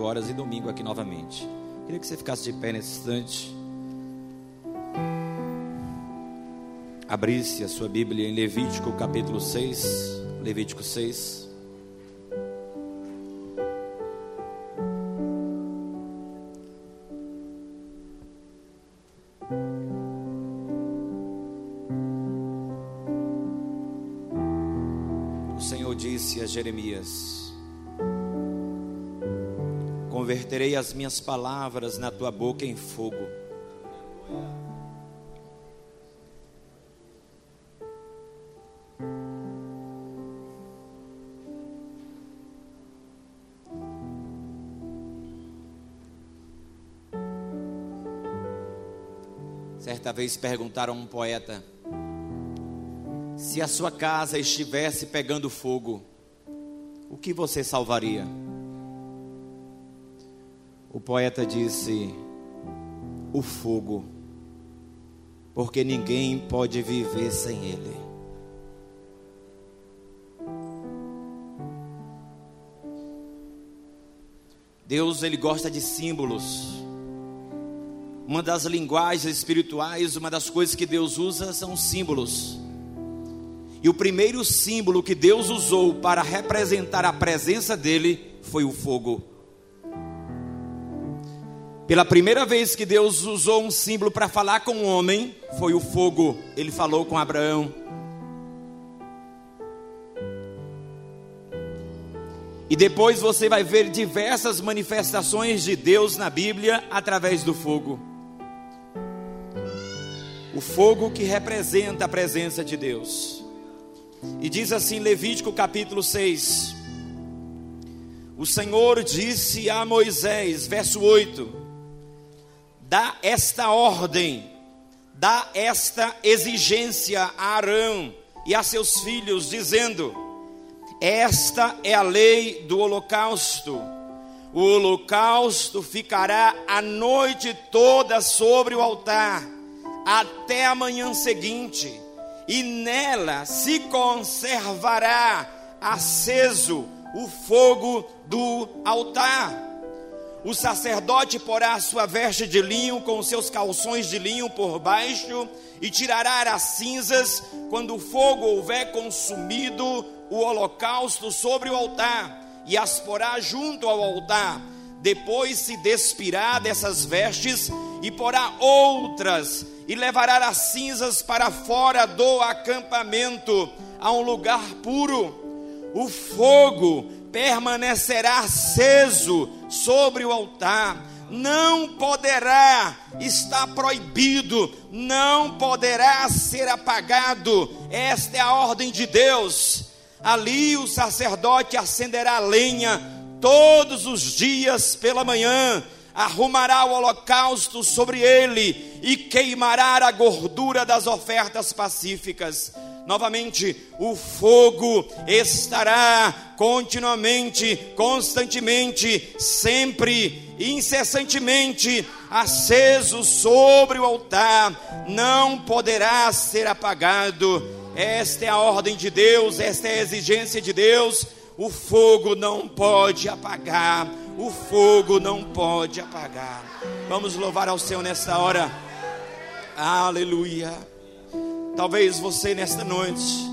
horas e domingo aqui novamente. Queria que você ficasse de pé nesse instante. Abrisse a sua Bíblia em Levítico capítulo 6. Levítico 6. O Senhor disse a Jeremias: converterei as minhas palavras na tua boca em fogo. Certa vez perguntaram a um poeta: se a sua casa estivesse pegando fogo, o que você salvaria? Poeta disse: o fogo, porque ninguém pode viver sem ele. Deus ele gosta de símbolos. Uma das linguagens espirituais, uma das coisas que Deus usa são símbolos. E o primeiro símbolo que Deus usou para representar a presença dele foi o fogo. Pela primeira vez que Deus usou um símbolo para falar com o homem, foi o fogo. Ele falou com Abraão. E depois você vai ver diversas manifestações de Deus na Bíblia através do fogo. O fogo que representa a presença de Deus. E diz assim Levítico capítulo 6. O Senhor disse a Moisés, verso 8: dá esta ordem, dá esta exigência a Arão e a seus filhos, dizendo: Esta é a lei do holocausto. O holocausto ficará a noite toda sobre o altar, até a manhã seguinte, e nela se conservará aceso o fogo do altar o sacerdote porá a sua veste de linho com seus calções de linho por baixo e tirará as cinzas quando o fogo houver consumido o holocausto sobre o altar e as porá junto ao altar. Depois se despirá dessas vestes e porá outras e levará as cinzas para fora do acampamento a um lugar puro. O fogo permanecerá aceso sobre o altar, não poderá, está proibido, não poderá ser apagado. Esta é a ordem de Deus. Ali o sacerdote acenderá lenha todos os dias pela manhã, arrumará o holocausto sobre ele e queimará a gordura das ofertas pacíficas Novamente, o fogo estará continuamente, constantemente, sempre, incessantemente aceso sobre o altar, não poderá ser apagado. Esta é a ordem de Deus, esta é a exigência de Deus. O fogo não pode apagar, o fogo não pode apagar. Vamos louvar ao Senhor nesta hora. Aleluia. Talvez você nesta noite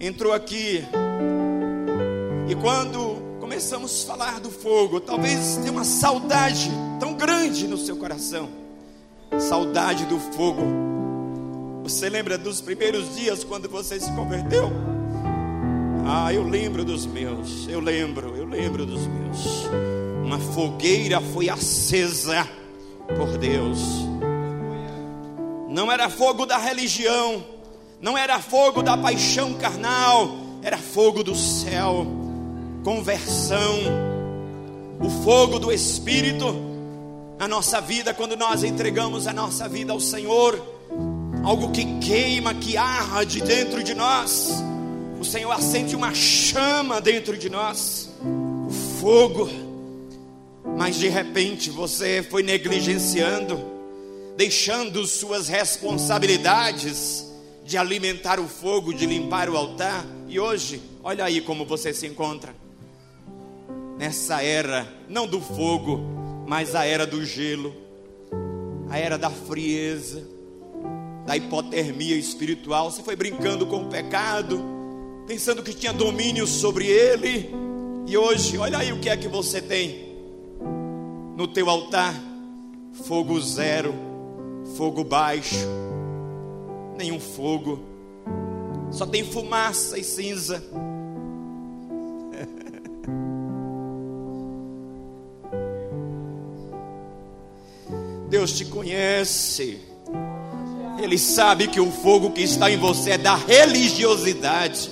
entrou aqui e quando começamos a falar do fogo, talvez tenha uma saudade tão grande no seu coração. Saudade do fogo. Você lembra dos primeiros dias quando você se converteu? Ah, eu lembro dos meus. Eu lembro, eu lembro dos meus. Uma fogueira foi acesa por Deus. Não era fogo da religião, não era fogo da paixão carnal, era fogo do céu, conversão, o fogo do Espírito na nossa vida, quando nós entregamos a nossa vida ao Senhor, algo que queima, que arde dentro de nós, o Senhor acende uma chama dentro de nós, fogo, mas de repente você foi negligenciando, deixando suas responsabilidades de alimentar o fogo, de limpar o altar. E hoje, olha aí como você se encontra. nessa era, não do fogo, mas a era do gelo, a era da frieza, da hipotermia espiritual. Você foi brincando com o pecado, pensando que tinha domínio sobre ele, e hoje, olha aí o que é que você tem no teu altar: fogo zero, fogo baixo, nenhum fogo, só tem fumaça e cinza. Deus te conhece. Ele sabe que o fogo que está em você é da religiosidade.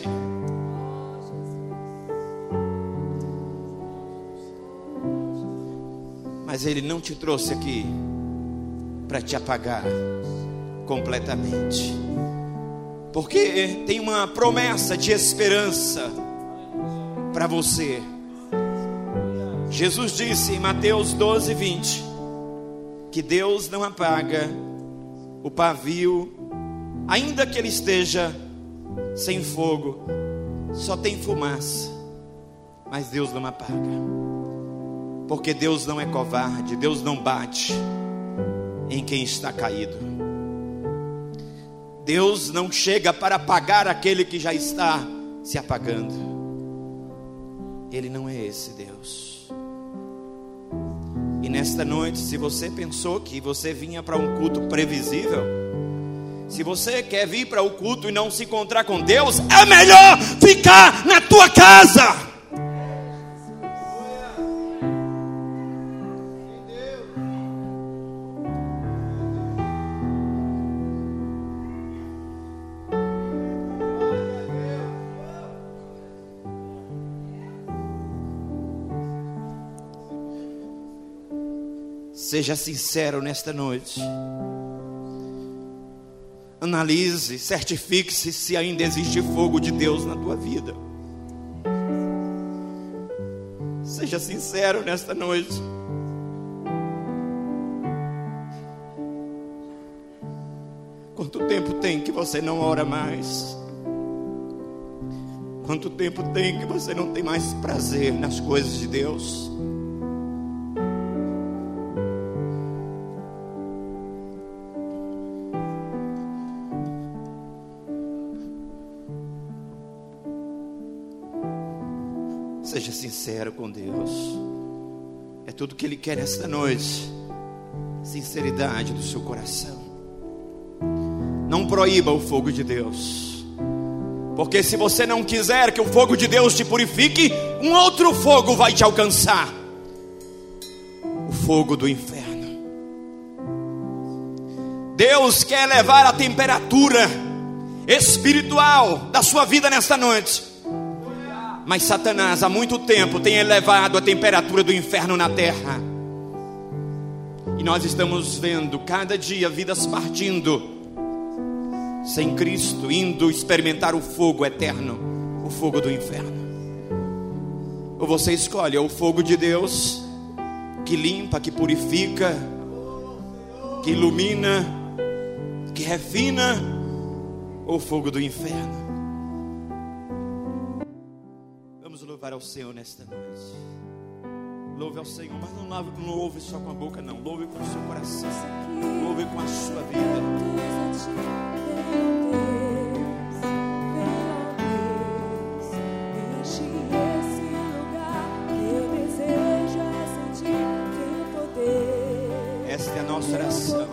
Mas Ele não te trouxe aqui para te apagar completamente. Porque tem uma promessa de esperança para você. Jesus disse em Mateus 12, 20: que Deus não apaga o pavio, ainda que ele esteja sem fogo, só tem fumaça, mas Deus não apaga, porque Deus não é covarde, Deus não bate em quem está caído. Deus não chega para apagar aquele que já está se apagando. Ele não é esse Deus. E nesta noite, se você pensou que você vinha para um culto previsível, se você quer vir para o culto e não se encontrar com Deus, é melhor ficar na tua casa. Seja sincero nesta noite. Analise, certifique-se se ainda existe fogo de Deus na tua vida. Seja sincero nesta noite. Quanto tempo tem que você não ora mais? Quanto tempo tem que você não tem mais prazer nas coisas de Deus? Sincero com Deus. É tudo que Ele quer esta noite. Sinceridade do seu coração. Não proíba o fogo de Deus. Porque se você não quiser que o fogo de Deus te purifique, um outro fogo vai te alcançar o fogo do inferno. Deus quer elevar a temperatura espiritual da sua vida nesta noite. Mas Satanás há muito tempo tem elevado a temperatura do inferno na terra. E nós estamos vendo cada dia vidas partindo sem Cristo, indo experimentar o fogo eterno, o fogo do inferno. Ou você escolhe o fogo de Deus, que limpa, que purifica, que ilumina, que refina, ou o fogo do inferno. Louvar ao Senhor nesta noite. Louve ao Senhor, mas não, louve, não louve só com a boca, não. Louve com o seu coração. Louve com a sua vida. Esta é a nossa oração.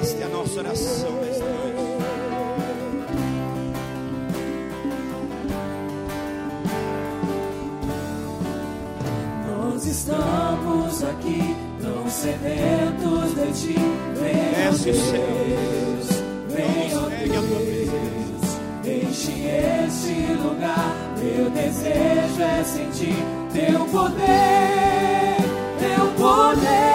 Esta é a nossa oração nesta noite. Estamos aqui tão sedentos de ti. Vem, Desce, Deus, vem, ó Deus, enche este lugar. Meu desejo é sentir teu poder, teu poder.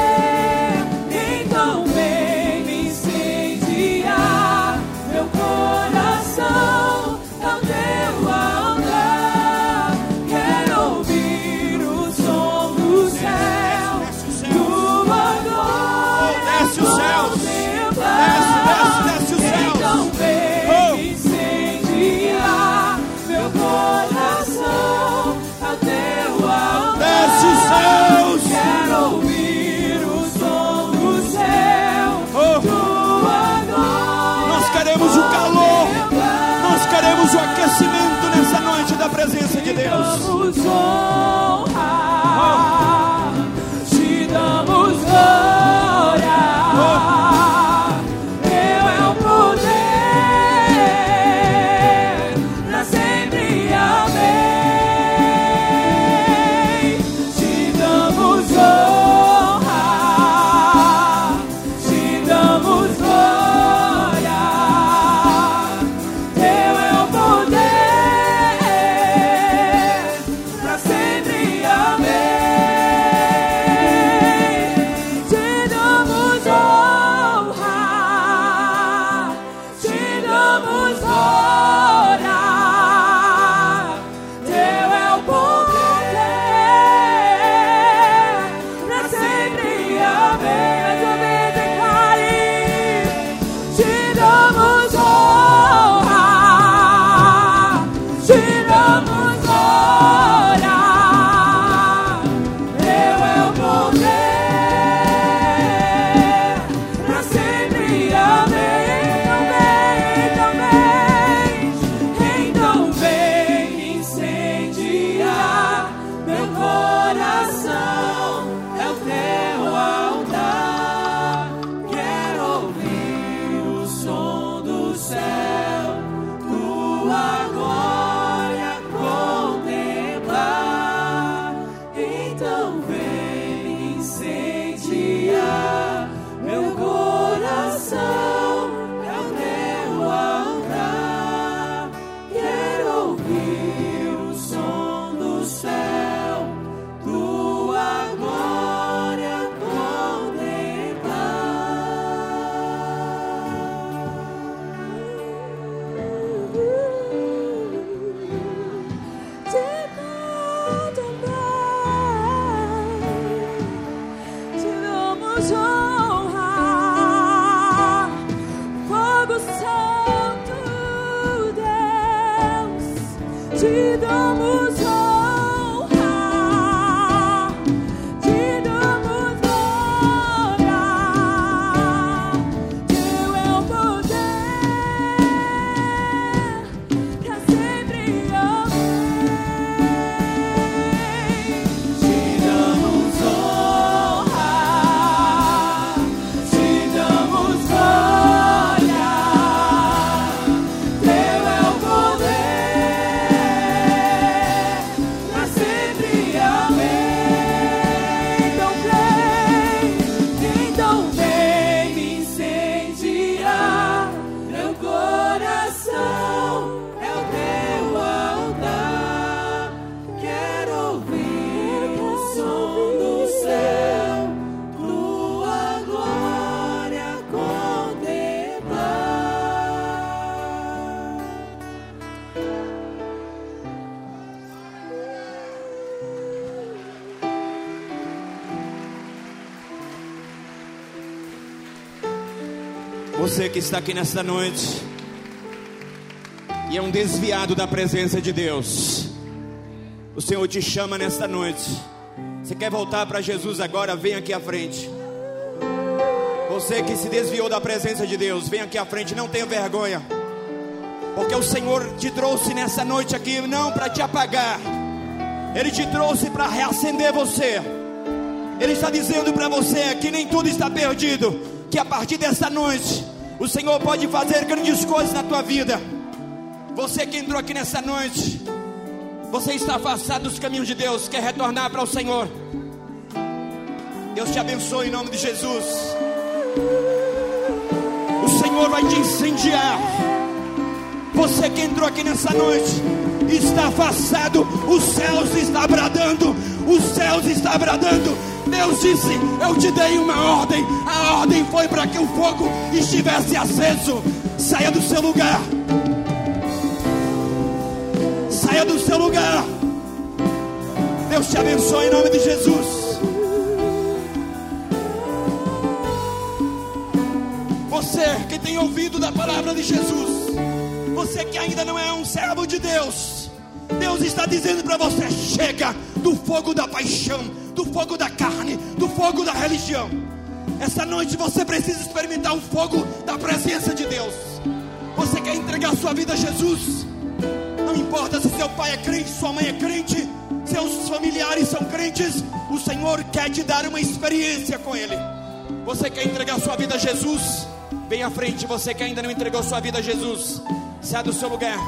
Deus. Você que está aqui nesta noite e é um desviado da presença de Deus, o Senhor te chama nesta noite. Você quer voltar para Jesus agora? Vem aqui à frente. Você que se desviou da presença de Deus, vem aqui à frente, não tenha vergonha. Porque o Senhor te trouxe nessa noite aqui não para te apagar. Ele te trouxe para reacender você. Ele está dizendo para você que nem tudo está perdido, que a partir dessa noite o Senhor pode fazer grandes coisas na tua vida. Você que entrou aqui nessa noite, você está afastado dos caminhos de Deus, quer retornar para o Senhor. Deus te abençoe em nome de Jesus. O Senhor vai te incendiar. Você que entrou aqui nessa noite está afastado, os céus está bradando, os céus está bradando. Deus disse: Eu te dei uma ordem. A ordem foi para que o fogo estivesse aceso. Saia do seu lugar. Saia do seu lugar. Deus te abençoe em nome de Jesus. Você que tem ouvido da palavra de Jesus, você que ainda não é um servo de Deus, Deus está dizendo para você: chega do fogo da paixão, do fogo da carne, do fogo da religião. Essa noite você precisa experimentar o fogo da presença de Deus. Você quer entregar sua vida a Jesus? Não importa se seu pai é crente, sua mãe é crente, seus familiares são crentes, o Senhor quer te dar uma experiência com Ele. Você quer entregar sua vida a Jesus? Bem à frente, você que ainda não entregou sua vida a Jesus, sai do seu lugar.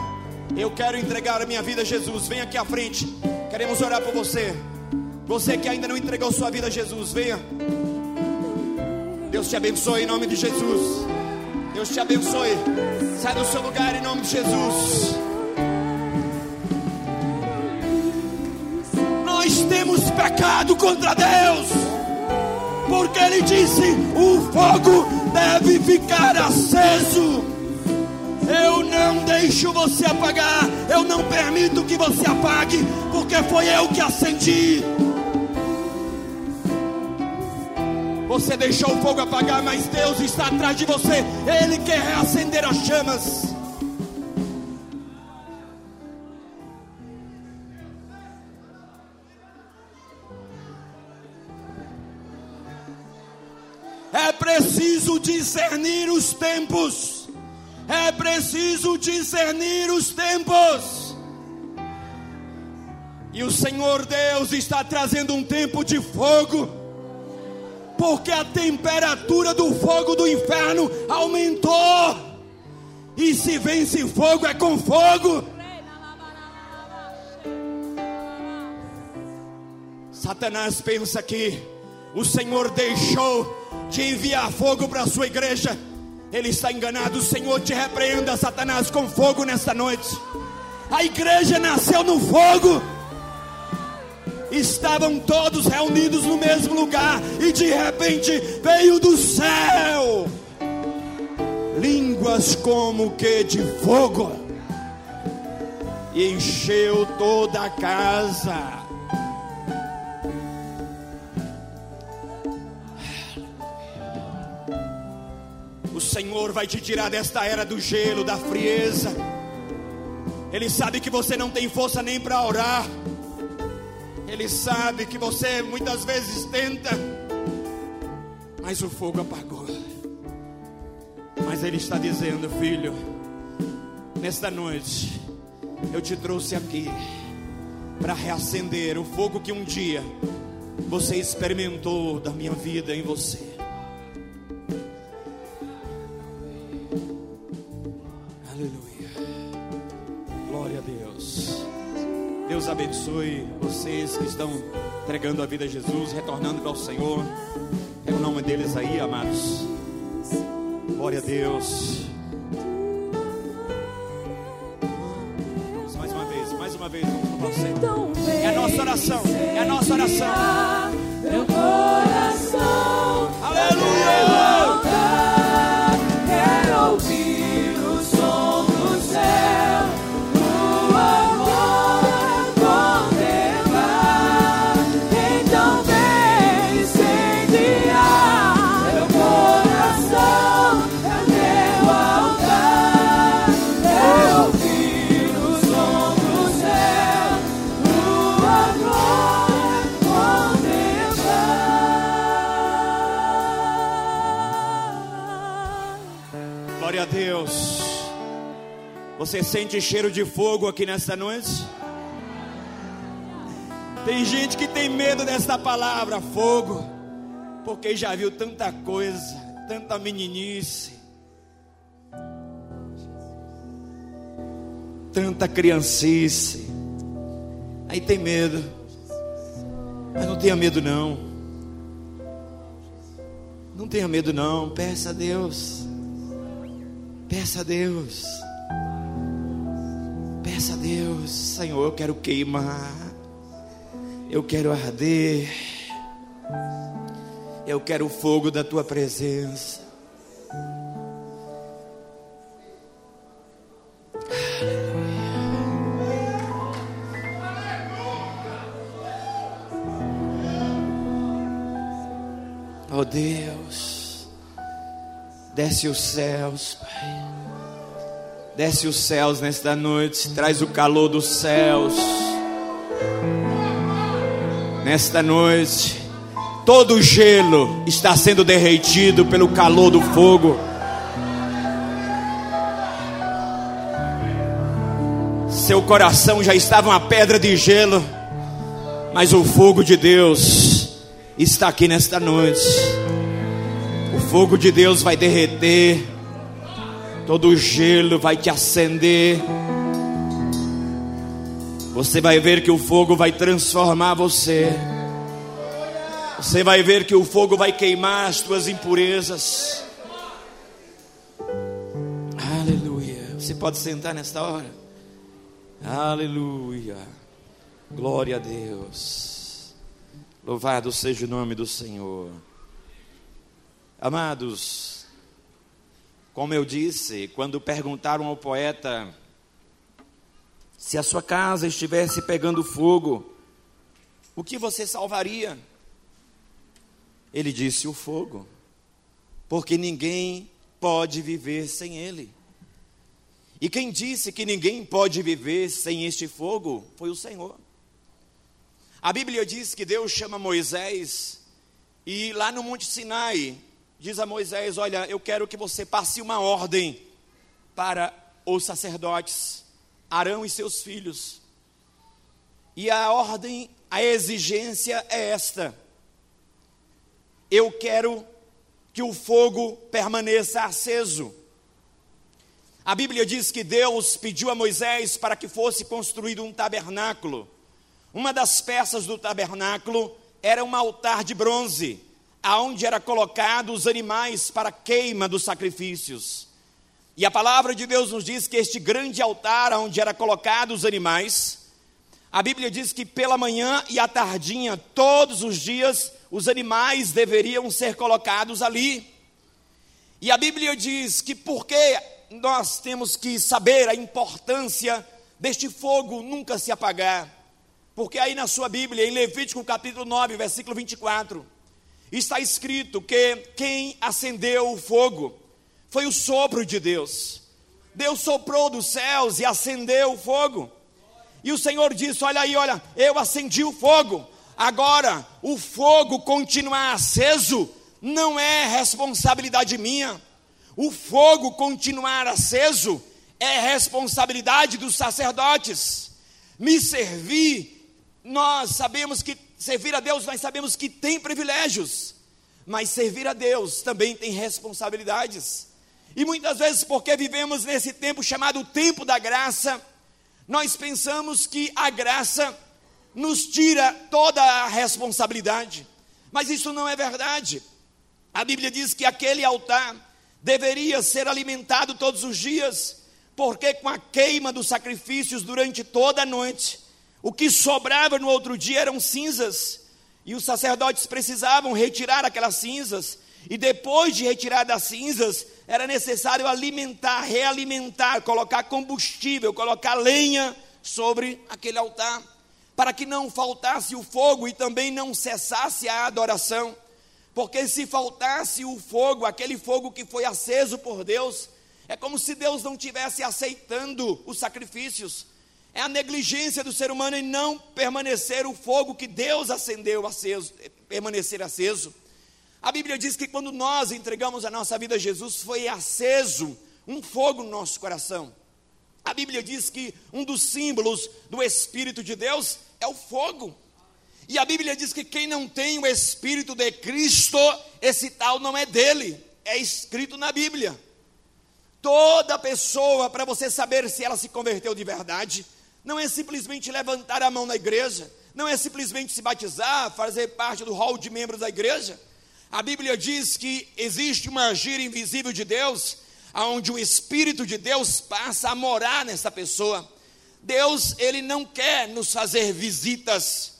Eu quero entregar a minha vida a Jesus. Vem aqui à frente. Queremos orar por você. Você que ainda não entregou sua vida a Jesus, venha. Deus te abençoe em nome de Jesus. Deus te abençoe. Sai do seu lugar em nome de Jesus. Nós temos pecado contra Deus. Porque Ele disse: o fogo deve ficar aceso. Eu não deixo você apagar. Eu não permito que você apague. Porque foi eu que acendi. Você deixou o fogo apagar, mas Deus está atrás de você. Ele quer reacender as chamas. É preciso discernir os tempos. É preciso discernir os tempos. E o Senhor Deus está trazendo um tempo de fogo, porque a temperatura do fogo do inferno aumentou. E se vence fogo é com fogo. Satanás pensa que o Senhor deixou de enviar fogo para a sua igreja. Ele está enganado. O Senhor te repreenda, Satanás, com fogo nesta noite. A igreja nasceu no fogo. Estavam todos reunidos no mesmo lugar e de repente veio do céu línguas como que de fogo e encheu toda a casa. O Senhor vai te tirar desta era do gelo, da frieza. Ele sabe que você não tem força nem para orar. Ele sabe que você muitas vezes tenta, mas o fogo apagou. Mas Ele está dizendo, filho, nesta noite, eu te trouxe aqui para reacender o fogo que um dia você experimentou da minha vida em você. Deus abençoe vocês que estão entregando a vida a Jesus, retornando para o Senhor. É o nome deles aí, amados. Glória a Deus. Vamos mais uma vez, mais uma vez, vamos para É a nossa oração, é a nossa oração. Meu coração Aleluia! Você sente cheiro de fogo aqui nesta noite? Tem gente que tem medo dessa palavra, fogo, porque já viu tanta coisa, tanta meninice, tanta criancice. Aí tem medo, mas não tenha medo não. Não tenha medo não, peça a Deus. Peça a Deus. Peça a Deus, Senhor, eu quero queimar. Eu quero arder. Eu quero o fogo da tua presença. Oh Deus, desce os céus, Pai. Desce os céus nesta noite, traz o calor dos céus. Nesta noite, todo gelo está sendo derretido pelo calor do Seu coração já estava uma pedra de gelo, mas o fogo de Deus está aqui nesta noite. O fogo de Deus vai derreter, todo gelo vai te acender. Você vai ver que o fogo vai transformar você. Você vai ver que o fogo vai queimar as tuas impurezas. Aleluia. Você pode sentar nesta hora. Aleluia. Glória a Deus. Louvado seja o nome do Senhor. Amados, como eu disse, quando perguntaram ao poeta se a sua casa estivesse pegando fogo, o que você salvaria? Ele disse: o fogo, porque ninguém pode viver sem ele. E quem disse que ninguém pode viver sem este fogo foi o Senhor. A Bíblia diz que Deus chama Moisés e lá no Monte Sinai diz a Moisés: Olha, eu quero que você passe uma ordem para os sacerdotes, Arão e seus filhos. E a ordem, a exigência é esta: eu quero que o fogo permaneça aceso. A Bíblia diz que Deus pediu a Moisés para que fosse construído um tabernáculo. Uma das peças do tabernáculo era um altar de bronze, aonde era colocado os animais para queima dos sacrifícios. E a palavra de Deus nos diz que este grande altar onde era colocado os animais, a Bíblia diz que pela manhã e à tardinha, todos os dias, os animais deveriam ser colocados ali. E a Bíblia diz que porque nós temos que saber a importância deste fogo nunca se apagar. Porque aí na sua Bíblia, em Levítico capítulo 9, versículo 24, está escrito que quem acendeu o fogo foi o sopro de Deus. Deus soprou dos céus e acendeu o fogo. E o Senhor disse: Olha aí, olha, eu acendi o fogo, Agora, o fogo continuar aceso não é responsabilidade minha. O fogo continuar aceso é responsabilidade dos sacerdotes. Me servir, nós sabemos que servir a Deus, nós sabemos que tem privilégios, mas servir a Deus também tem responsabilidades. E muitas vezes, porque vivemos nesse tempo chamado tempo da graça, nós pensamos que a graça nos tira toda a responsabilidade. Mas isso não é verdade. A Bíblia diz que aquele altar deveria ser alimentado todos os dias, porque com a queima dos sacrifícios durante toda a noite, o que sobrava no outro dia eram cinzas, e os sacerdotes precisavam retirar aquelas cinzas, e depois de retirar das cinzas, era necessário alimentar, realimentar, colocar combustível, colocar lenha sobre aquele altar para que não faltasse o fogo e também não cessasse a adoração. Porque se faltasse o fogo, aquele fogo que foi aceso por Deus, é como se Deus não tivesse aceitando os sacrifícios. É a negligência do ser humano em não permanecer o fogo que Deus acendeu aceso, permanecer aceso. A Bíblia diz que quando nós entregamos a nossa vida a Jesus, foi aceso um fogo no nosso coração. A Bíblia diz que um dos símbolos do Espírito de Deus é o fogo. E a Bíblia diz que quem não tem o Espírito de Cristo, esse tal não é dele, é escrito na Bíblia. Toda pessoa, para você saber se ela se converteu de verdade, não é simplesmente levantar a mão na igreja, não é simplesmente se batizar, fazer parte do hall de membros da igreja. A Bíblia diz que existe uma agir invisível de Deus, onde o Espírito de Deus passa a morar nessa pessoa. Deus, ele não quer nos fazer visitas.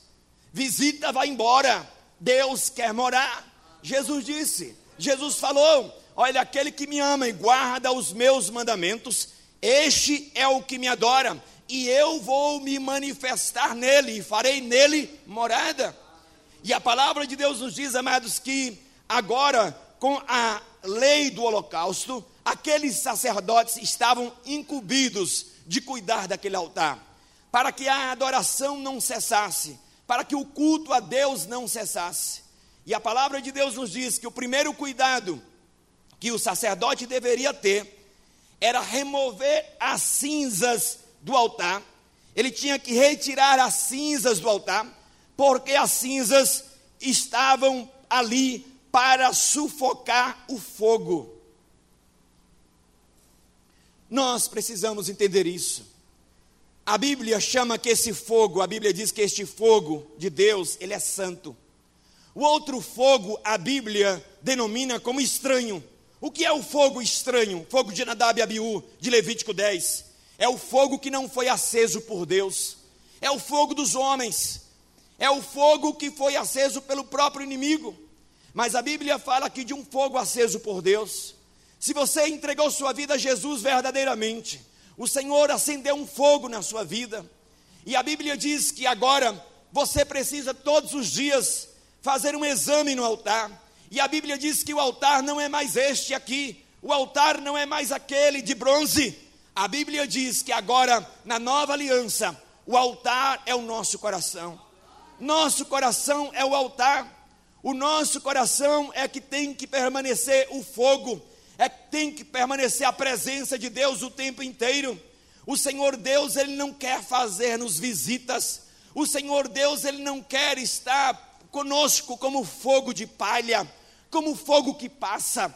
Visita vai embora. Deus quer morar. Jesus disse, Jesus falou: Olha, aquele que me ama e guarda os meus mandamentos, este é o que me adora, e eu vou me manifestar nele e farei nele morada. E a palavra de Deus nos diz, amados, que agora, com a lei do holocausto, aqueles sacerdotes estavam incumbidos de cuidar daquele altar, para que a adoração não cessasse, para que o culto a Deus não cessasse. E a palavra de Deus nos diz que o primeiro cuidado que o sacerdote deveria ter era remover as cinzas do altar Ele tinha que retirar as cinzas do altar, porque as cinzas estavam ali para sufocar o fogo. Nós precisamos entender isso. A Bíblia chama que esse fogo, a Bíblia diz que este fogo de Deus, ele é santo. O outro fogo, a Bíblia denomina como estranho. O que é o fogo estranho? Fogo de Nadab e Abiú, de Levítico 10. É o fogo que não foi aceso por Deus. É o fogo dos homens. É o fogo que foi aceso pelo próprio inimigo. Mas a Bíblia fala aqui de um fogo aceso por Deus. Se você entregou sua vida a Jesus verdadeiramente, o Senhor acendeu um fogo na sua vida. E a Bíblia diz que agora você precisa todos os dias fazer um exame no altar. E a Bíblia diz que o altar não é mais este aqui, o altar não é mais aquele de bronze. A Bíblia diz que agora, na nova aliança, o altar é o nosso coração. Nosso coração é o altar. O nosso coração é que tem que permanecer o fogo é que tem que permanecer a presença de Deus o tempo inteiro. O Senhor Deus, Ele não quer fazer-nos visitas. O Senhor Deus, Ele não quer estar conosco como fogo de palha, como fogo que passa.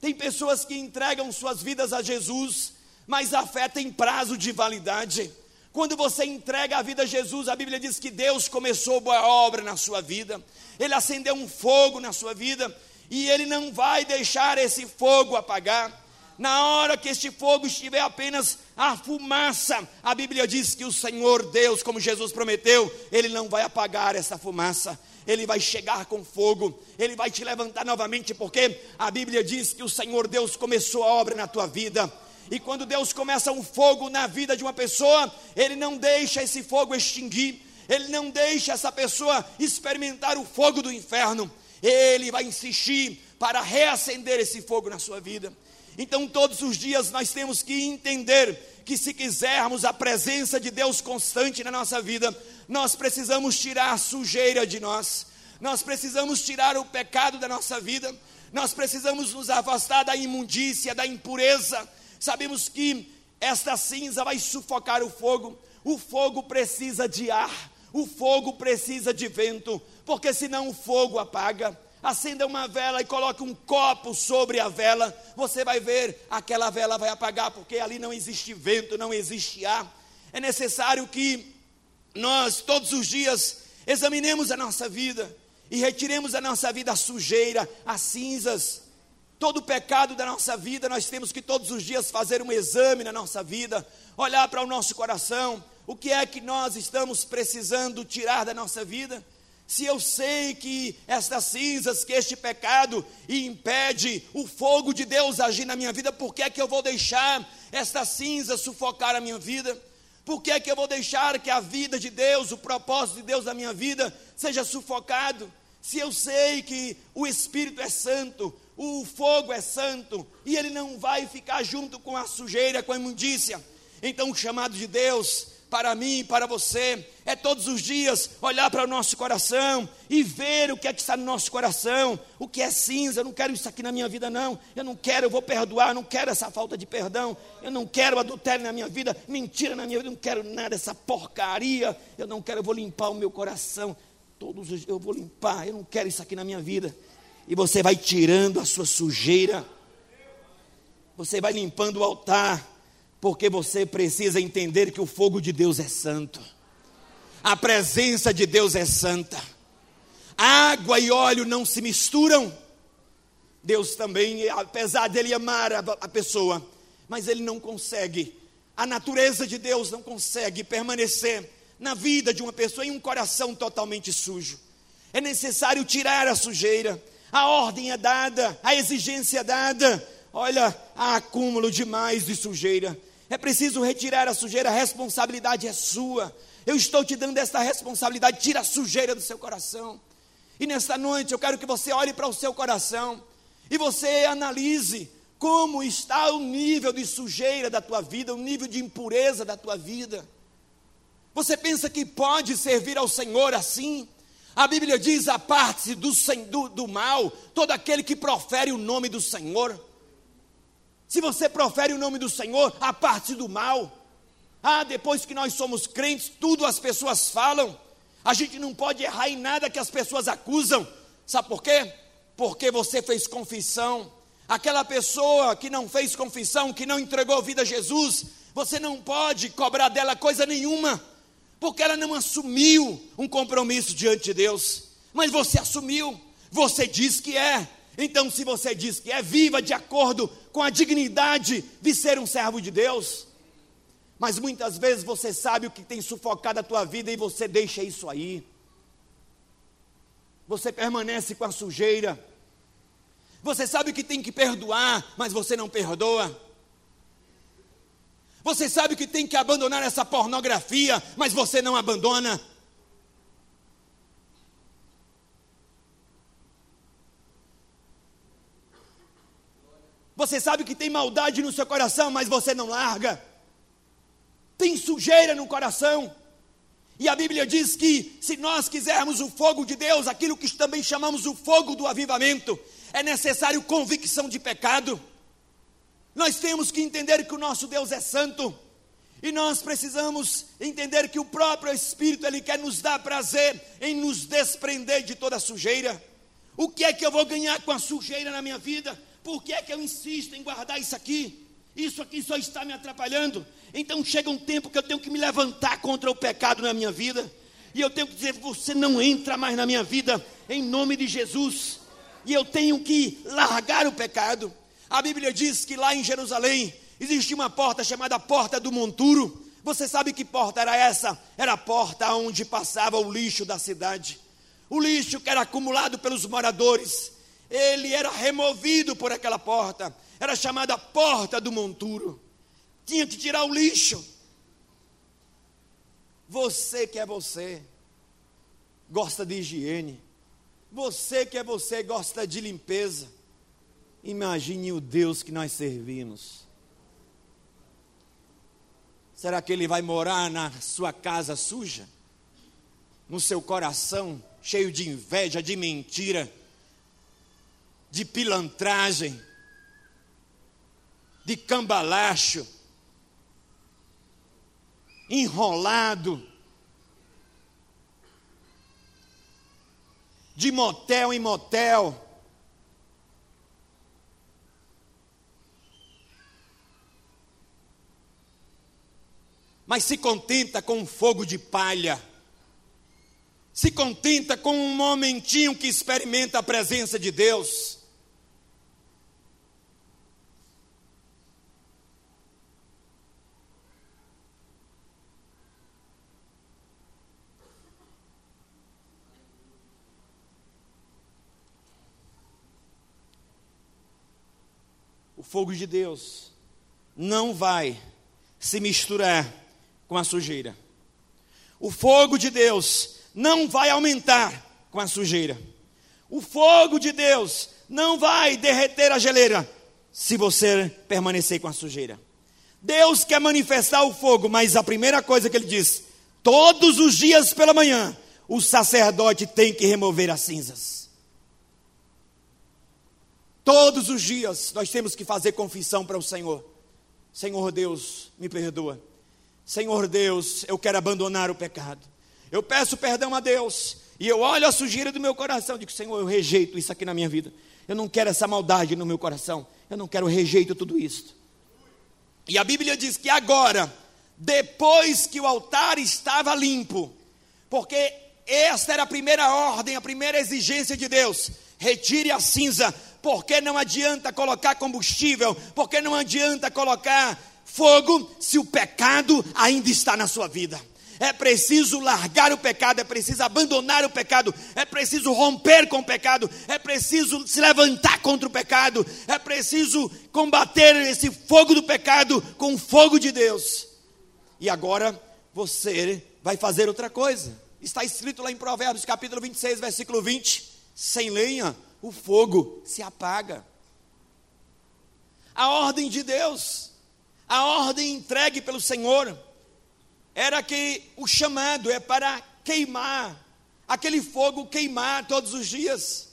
Tem pessoas que entregam suas vidas a Jesus, mas a fé tem prazo de validade. Quando você entrega a vida a Jesus, a Bíblia diz que Deus começou boa obra na sua vida, Ele acendeu um fogo na sua vida, e ele não vai deixar esse fogo apagar. Na hora que este fogo estiver apenas a fumaça, a Bíblia diz que o Senhor Deus, como Jesus prometeu, ele não vai apagar essa fumaça. Ele vai chegar com fogo, ele vai te levantar novamente, porque a Bíblia diz que o Senhor Deus começou a obra na tua vida. E quando Deus começa um fogo na vida de uma pessoa, ele não deixa esse fogo extinguir, ele não deixa essa pessoa experimentar o fogo do inferno ele vai insistir para reacender esse fogo na sua vida. Então, todos os dias nós temos que entender que se quisermos a presença de Deus constante na nossa vida, nós precisamos tirar a sujeira de nós, nós precisamos tirar o pecado da nossa vida, nós precisamos nos afastar da imundícia, da impureza. Sabemos que esta cinza vai sufocar o fogo, o fogo precisa de ar, o fogo precisa de vento, porque senão o fogo apaga. Acenda uma vela e coloque um copo sobre a vela, você vai ver, aquela vela vai apagar, porque ali não existe vento, não existe ar. É necessário que nós, todos os dias, examinemos a nossa vida e retiremos da nossa vida a sujeira, as cinzas, todo pecado da nossa vida. Nós temos que todos os dias fazer um exame na nossa vida, olhar para o nosso coração, o que é que nós estamos precisando tirar da nossa vida? Se eu sei que estas cinzas, que este pecado impede o fogo de Deus agir na minha vida, por que é que eu vou deixar estas cinzas sufocar a minha vida? Por que é que eu vou deixar que a vida de Deus, o propósito de Deus na minha vida, seja sufocado? Se eu sei que o Espírito é santo, o fogo é santo, e ele não vai ficar junto com a sujeira, com a imundícia. Então, o chamado de Deus para mim e para você, é todos os dias olhar para o nosso coração e ver o que é que está no nosso coração, o que é cinza, eu não quero isso aqui na minha vida não, eu não quero, eu vou perdoar, eu não quero essa falta de perdão, eu não quero adultério na minha vida, mentira na minha vida, eu não quero nada, essa porcaria, eu não quero, eu vou limpar o meu coração, todos os eu vou limpar, eu não quero isso aqui na minha vida, e você vai tirando a sua sujeira, você vai limpando o altar, porque você precisa entender que o fogo de Deus é santo, a presença de Deus é santa, água e óleo não se misturam. Deus também, apesar dele amar a, pessoa, mas ele não consegue, a natureza de Deus não consegue permanecer na vida de uma pessoa em um coração totalmente sujo. É necessário tirar a sujeira, a ordem é dada, a exigência é dada. Olha, há acúmulo demais de sujeira. É preciso retirar a sujeira, a responsabilidade é sua. Eu estou te dando esta responsabilidade, tira a sujeira do seu coração. E nesta noite eu quero que você olhe para o seu coração e você analise como está o nível de sujeira da tua vida, o nível de impureza da tua vida. Você pensa que pode servir ao Senhor assim? A Bíblia diz: aparte-se do, do, do mal, todo aquele que profere o nome do Senhor. Se você profere o nome do Senhor, a parte do mal. Ah, depois que nós somos crentes, tudo as pessoas falam. A gente não pode errar em nada que as pessoas acusam. Sabe por quê? Porque você fez confissão. Aquela pessoa que não fez confissão, que não entregou vida a Jesus, você não pode cobrar dela coisa nenhuma, porque ela não assumiu um compromisso diante de Deus. Mas você assumiu, você diz que é. Então, se você diz que é, viva de acordo com a dignidade de ser um servo de Deus. Mas muitas vezes você sabe o que tem sufocado a tua vida e você deixa isso aí. Você permanece com a sujeira. Você sabe que tem que perdoar, mas você não perdoa. Você sabe que tem que abandonar essa pornografia, mas você não abandona. Você sabe que tem maldade no seu coração, mas você não larga tem sujeira no coração. E a Bíblia diz que se nós quisermos o fogo de Deus, aquilo que também chamamos o fogo do avivamento, é necessário convicção de pecado. Nós temos que entender que o nosso Deus é santo. E nós precisamos entender que o próprio Espírito ele quer nos dar prazer em nos desprender de toda sujeira. O que é que eu vou ganhar com a sujeira na minha vida? Por que é que eu insisto em guardar isso aqui? Isso aqui só está me atrapalhando. Então chega um tempo que eu tenho que me levantar contra o pecado na minha vida. E eu tenho que dizer: você não entra mais na minha vida, em nome de Jesus. E eu tenho que largar o pecado. A Bíblia diz que lá em Jerusalém existia uma porta chamada Porta do Monturo. Você sabe que porta era essa? Era a porta onde passava o lixo da cidade. O lixo que era acumulado pelos moradores, ele era removido por aquela porta era chamada porta do monturo. Tinha que tirar o lixo. Você que é você, gosta de higiene. Você que é você, gosta de limpeza. Imagine o Deus que nós servimos. Será que ele vai morar na sua casa suja? No seu coração cheio de inveja, de mentira, de pilantragem? de cambalacho, enrolado, de motel em motel. Mas se contenta com um fogo de palha, se contenta com um momentinho que experimenta a presença de Deus. o fogo de Deus não vai se misturar com a sujeira. O fogo de Deus não vai aumentar com a sujeira. O fogo de Deus não vai derreter a geleira se você permanecer com a sujeira. Deus quer manifestar o fogo, mas a primeira coisa que ele diz: todos os dias pela manhã, o sacerdote tem que remover as cinzas. Todos os dias nós temos que fazer confissão para o Senhor. Senhor Deus, me perdoa. Senhor Deus, eu quero abandonar o pecado. Eu peço perdão a Deus. E eu olho a sujeira do meu coração. Digo, Senhor, eu rejeito isso aqui na minha vida. Eu não quero essa maldade no meu coração. Eu não quero, eu rejeito tudo isso. E a Bíblia diz que agora, depois que o altar estava limpo, porque esta era a primeira ordem, a primeira exigência de Deus: retire a cinza, porque não adianta colocar combustível, porque não adianta colocar fogo se o pecado ainda está na sua vida. É preciso largar o pecado, é preciso abandonar o pecado, é preciso romper com o pecado, é preciso se levantar contra o pecado, é preciso combater esse fogo do pecado com o fogo de Deus. E agora você vai fazer outra coisa. Está escrito lá em Provérbios, capítulo 26, versículo 20: sem lenha o fogo se apaga. A ordem de Deus, a ordem entregue pelo Senhor, era que o chamado é para queimar, aquele fogo queimar todos os dias.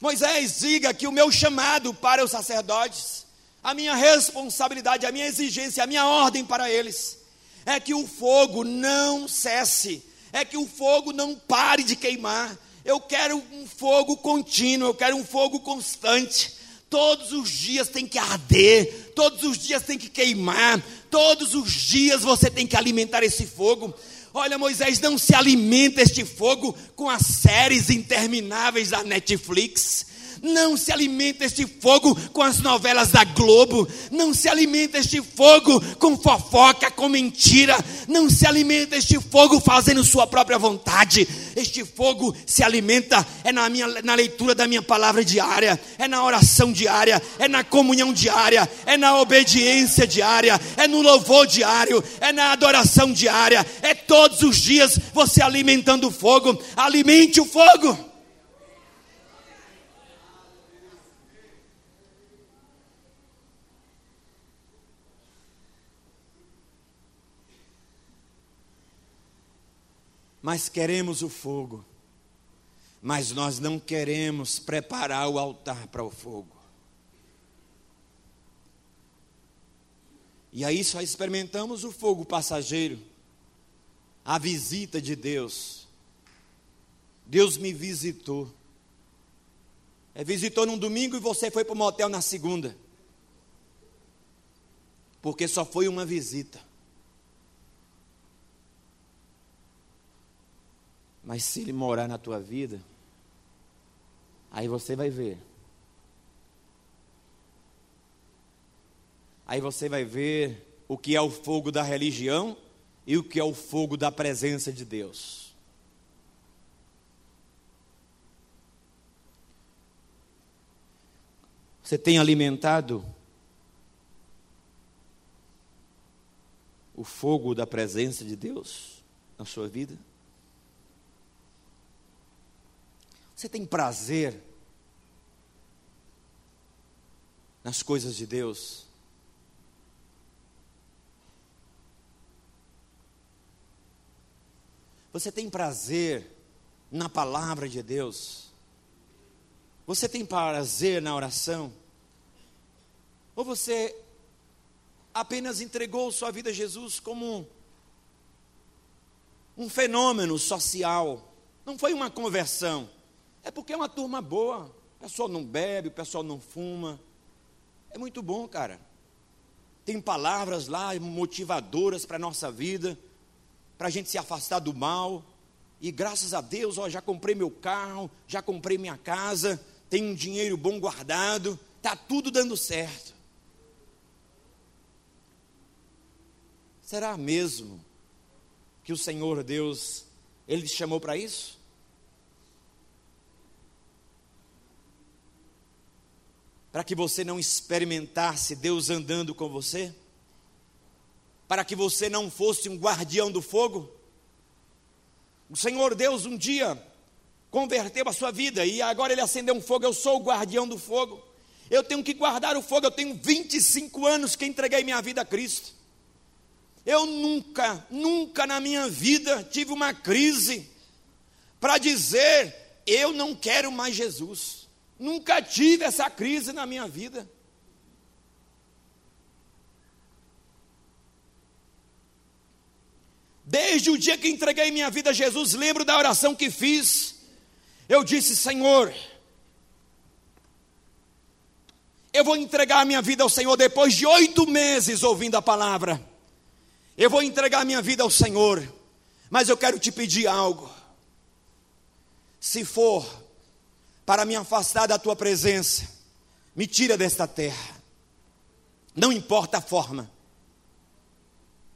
Moisés, diga que o meu chamado para os sacerdotes, a minha responsabilidade, a minha exigência, a minha ordem para eles, é que o fogo não cesse, é que o fogo não pare de queimar. Eu quero um fogo contínuo, eu quero um fogo constante. Todos os dias tem que arder, todos os dias tem que queimar, todos os dias você tem que alimentar esse fogo. Olha, Moisés, não se alimenta este fogo com as séries intermináveis da Netflix. Não se alimenta este fogo com as novelas da Globo. Não se alimenta este fogo com fofoca, com mentira. Não se alimenta este fogo fazendo sua própria vontade. Este fogo se alimenta é na, minha, na leitura da minha palavra diária, é na oração diária, é na comunhão diária, é na obediência diária, é no louvor diário, é na adoração diária. É todos os dias você alimentando o fogo. Alimente o fogo. Mas queremos o fogo, mas nós não queremos preparar o altar para o fogo. E aí só experimentamos o fogo passageiro, a visita de Deus. Deus me visitou. É, visitou num domingo e você foi para o motel na segunda. Porque só foi uma visita. Mas se ele morar na tua vida, aí você vai ver. Aí você vai ver o que é o fogo da religião e o que é o fogo da presença de Deus. Você tem alimentado o fogo da presença de Deus na sua vida? Você tem prazer nas coisas de Deus? Você tem prazer na palavra de Deus? Você tem prazer na oração? Ou você apenas entregou sua vida a Jesus como um, um fenômeno social? Não foi uma conversão. É porque é uma turma boa. O pessoal não bebe, o pessoal não fuma. É muito bom, cara. Tem palavras lá motivadoras para a nossa vida, para a gente se afastar do mal. E graças a Deus, ó, já comprei meu carro, já comprei minha casa, tenho um dinheiro bom guardado, está tudo dando certo. Será mesmo que o Senhor Deus, Ele te chamou para isso? Para que você não experimentasse Deus andando com você? Para que você não fosse um guardião do fogo? O Senhor Deus um dia converteu a sua vida e agora ele acendeu um fogo, eu sou o guardião do fogo. Eu tenho que guardar o fogo, eu tenho 25 anos que entreguei minha vida a Cristo. Eu nunca, nunca na minha vida tive uma crise para dizer eu não quero mais Jesus. Nunca tive essa crise na minha vida. Desde o dia que entreguei minha vida a Jesus, lembro da oração que fiz. Eu disse: Senhor, eu vou entregar minha vida ao Senhor depois de oito meses ouvindo a palavra. Eu vou entregar minha vida ao Senhor, mas eu quero te pedir algo. Se for para me afastar da tua presença. Me tira desta terra. Não importa a forma.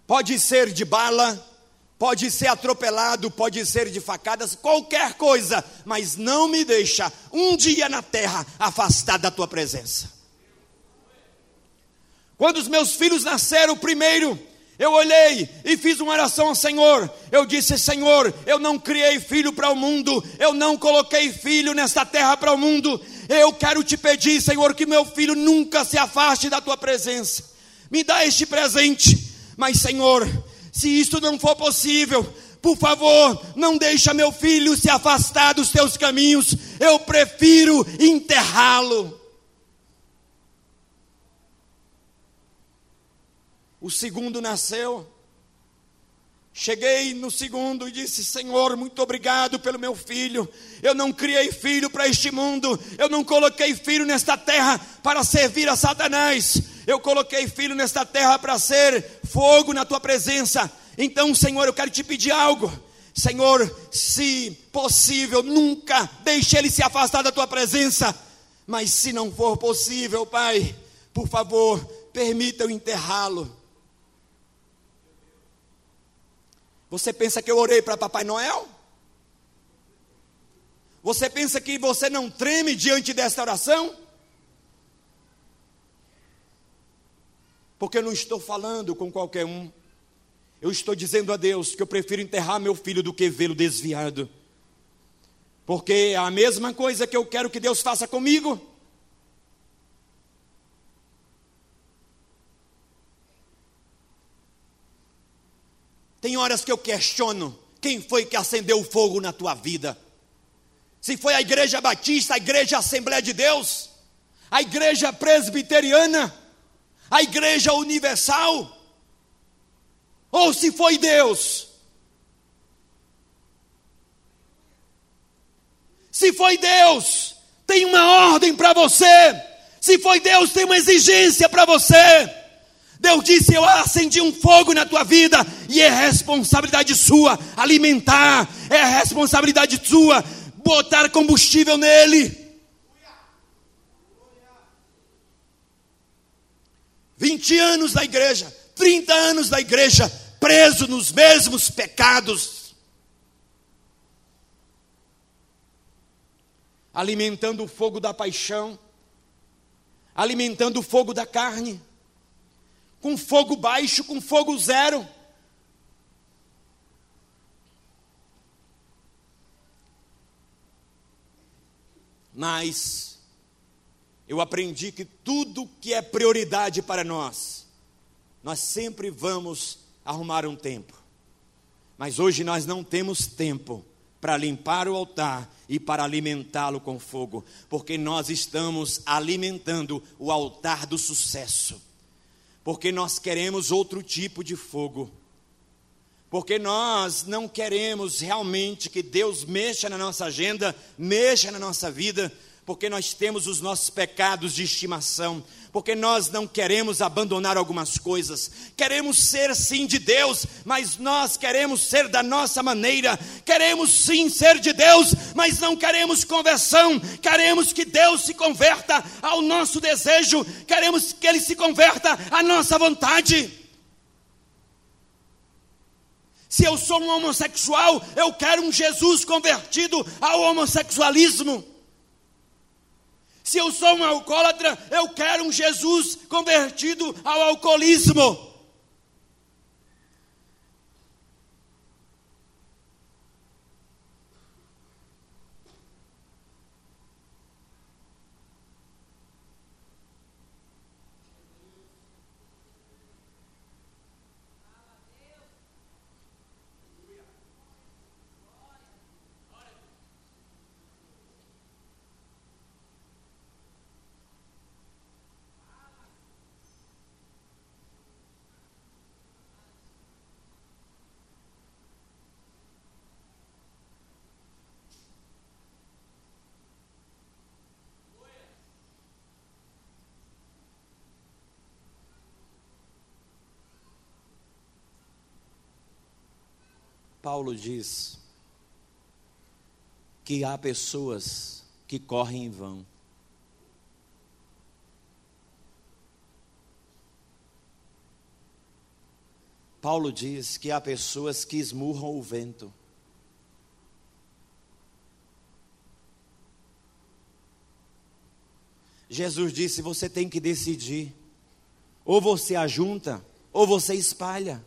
Pode ser de bala, pode ser atropelado, pode ser de facadas, qualquer coisa, mas não me deixa um dia na terra afastado da tua presença. Quando os meus filhos nasceram, primeiro, eu olhei e fiz uma oração ao Senhor. Eu disse: Senhor, eu não criei filho para o mundo, eu não coloquei filho nesta terra para o mundo. Eu quero te pedir, Senhor, que meu filho nunca se afaste da tua presença. Me dá este presente. Mas, Senhor, se isto não for possível, por favor, não deixa meu filho se afastar dos teus caminhos. Eu prefiro enterrá-lo. O segundo nasceu. Cheguei no segundo e disse: Senhor, muito obrigado pelo meu filho. Eu não criei filho para este mundo. Eu não coloquei filho nesta terra para servir a Satanás. Eu coloquei filho nesta terra para ser fogo na tua presença. Então, Senhor, eu quero te pedir algo. Senhor, se possível, nunca deixe ele se afastar da tua presença. Mas se não for possível, Pai, por favor, permita eu enterrá-lo. Você pensa que eu orei para Papai Noel? Você pensa que você não treme diante desta oração? Porque eu não estou falando com qualquer um. Eu estou dizendo a Deus que eu prefiro enterrar meu filho do que vê-lo desviado. Porque é a mesma coisa que eu quero que Deus faça comigo. Tem horas que eu questiono quem foi que acendeu o fogo na tua vida. Se foi a igreja batista, a igreja Assembleia de Deus, a igreja presbiteriana, a igreja universal, ou se foi Deus. Se foi Deus, tem uma ordem para você. Se foi Deus, tem uma exigência para você. Deus disse: Eu acendi um fogo na tua vida, e é responsabilidade sua alimentar, é responsabilidade sua botar combustível nele. 20 anos da igreja, 30 anos da igreja, preso nos mesmos pecados, alimentando o fogo da paixão, alimentando o fogo da carne com fogo baixo, com fogo zero. Mas eu aprendi que tudo que é prioridade para nós, nós sempre vamos arrumar um tempo. Mas hoje nós não temos tempo para limpar o altar e para alimentá-lo com fogo, porque nós estamos alimentando o altar do sucesso porque nós queremos outro tipo de fogo. Porque nós não queremos realmente que Deus mexa na nossa agenda, mexa na nossa vida, porque nós temos os nossos pecados de estimação, porque nós não queremos abandonar algumas coisas, queremos ser sim de Deus, mas nós queremos ser da nossa maneira, queremos sim ser de Deus, mas não queremos conversão, queremos que Deus se converta ao nosso desejo, queremos que Ele se converta à nossa vontade. Se eu sou um homossexual, eu quero um Jesus convertido ao homossexualismo. Se eu sou um alcoólatra, eu quero um Jesus convertido ao alcoolismo. Paulo diz que há pessoas que correm em vão. Paulo diz que há pessoas que esmurram o vento. Jesus disse: você tem que decidir. Ou você ajunta, ou você espalha.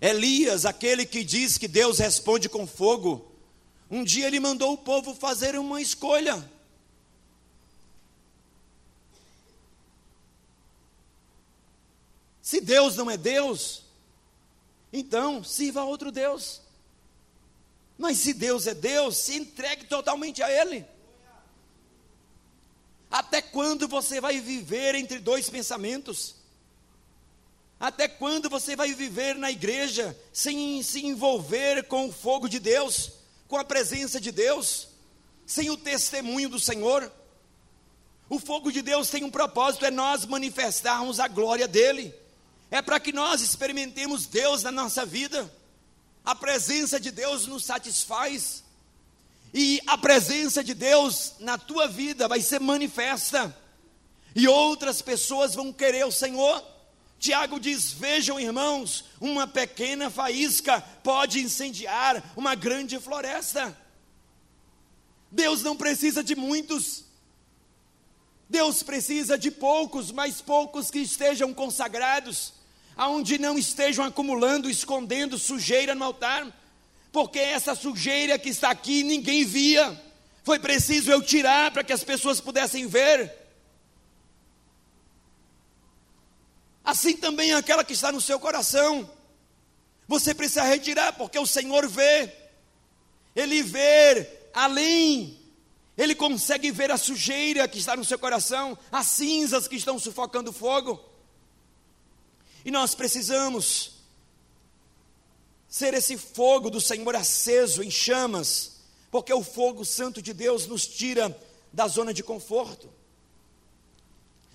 Elias, aquele que diz que Deus responde com fogo, um dia ele mandou o povo fazer uma escolha. Se Deus não é Deus, então sirva a outro Deus. Mas se Deus é Deus, se entregue totalmente a Ele. Até quando você vai viver entre dois pensamentos? Até quando você vai viver na igreja sem se envolver com o fogo de Deus, com a presença de Deus, sem o testemunho do Senhor? O fogo de Deus tem um propósito, é nós manifestarmos a glória dele, é para que nós experimentemos Deus na nossa vida. A presença de Deus nos satisfaz, e a presença de Deus na tua vida vai ser manifesta, e outras pessoas vão querer o Senhor Tiago diz: Vejam, irmãos, uma pequena faísca pode incendiar uma grande floresta. Deus não precisa de muitos, Deus precisa de poucos, mas poucos que estejam consagrados, aonde não estejam acumulando, escondendo sujeira no altar, porque essa sujeira que está aqui ninguém via, foi preciso eu tirar para que as pessoas pudessem ver. Assim também aquela que está no seu coração. Você precisa retirar, porque o Senhor vê, Ele vê além, Ele consegue ver a sujeira que está no seu coração, as cinzas que estão sufocando o fogo. E nós precisamos ser esse fogo do Senhor aceso em chamas, porque o fogo santo de Deus nos tira da zona de conforto.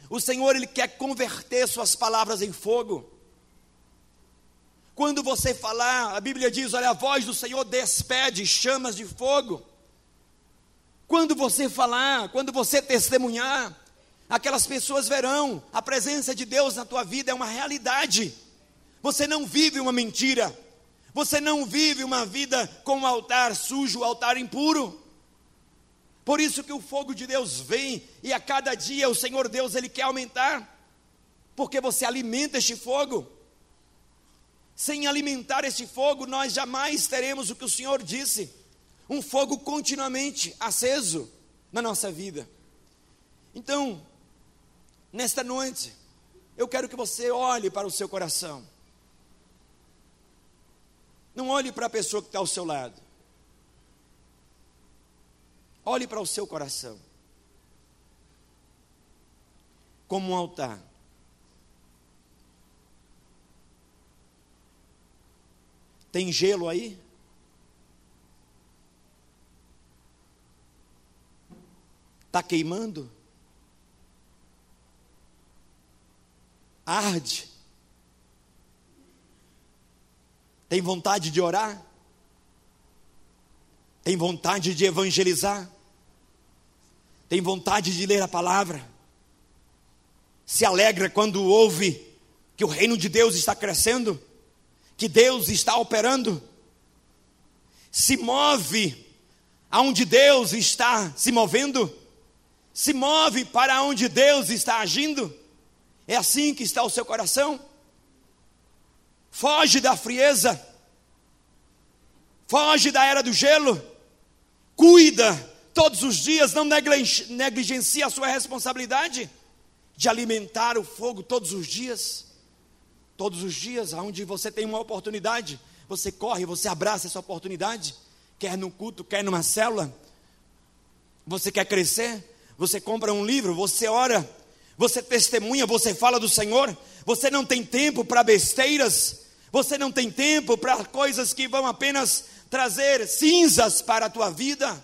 O Senhor ele quer converter suas palavras em fogo. Quando você falar, a Bíblia diz: olha, a voz do Senhor despede chamas de fogo. Quando você falar, quando você testemunhar, aquelas pessoas verão a presença de Deus na tua vida é uma realidade. Você não vive uma mentira. Você não vive uma vida com um altar sujo, um altar impuro. Por isso que o fogo de Deus vem e a cada dia o Senhor Deus ele quer aumentar, porque você alimenta este fogo. Sem alimentar este fogo, nós jamais teremos o que o Senhor disse, um fogo continuamente aceso na nossa vida. Então, nesta noite, eu quero que você olhe para o seu coração. Não olhe para a pessoa que está ao seu lado. Olhe para o seu coração como um altar. Tem gelo aí? Está queimando? Arde? Tem vontade de orar? Tem vontade de evangelizar? Tem vontade de ler a palavra? Se alegra quando ouve que o reino de Deus está crescendo? Que Deus está operando? Se move aonde Deus está se movendo? Se move para onde Deus está agindo? É assim que está o seu coração? Foge da frieza, foge da era do gelo, cuida todos os dias, não negligencia a sua responsabilidade de alimentar o fogo todos os dias. Todos os dias, onde você tem uma oportunidade, você corre, você abraça essa oportunidade, quer no culto, quer numa célula. Você quer crescer, você compra um livro, você ora, você testemunha, você fala do Senhor. Você não tem tempo para besteiras, você não tem tempo para coisas que vão apenas trazer cinzas para a tua vida.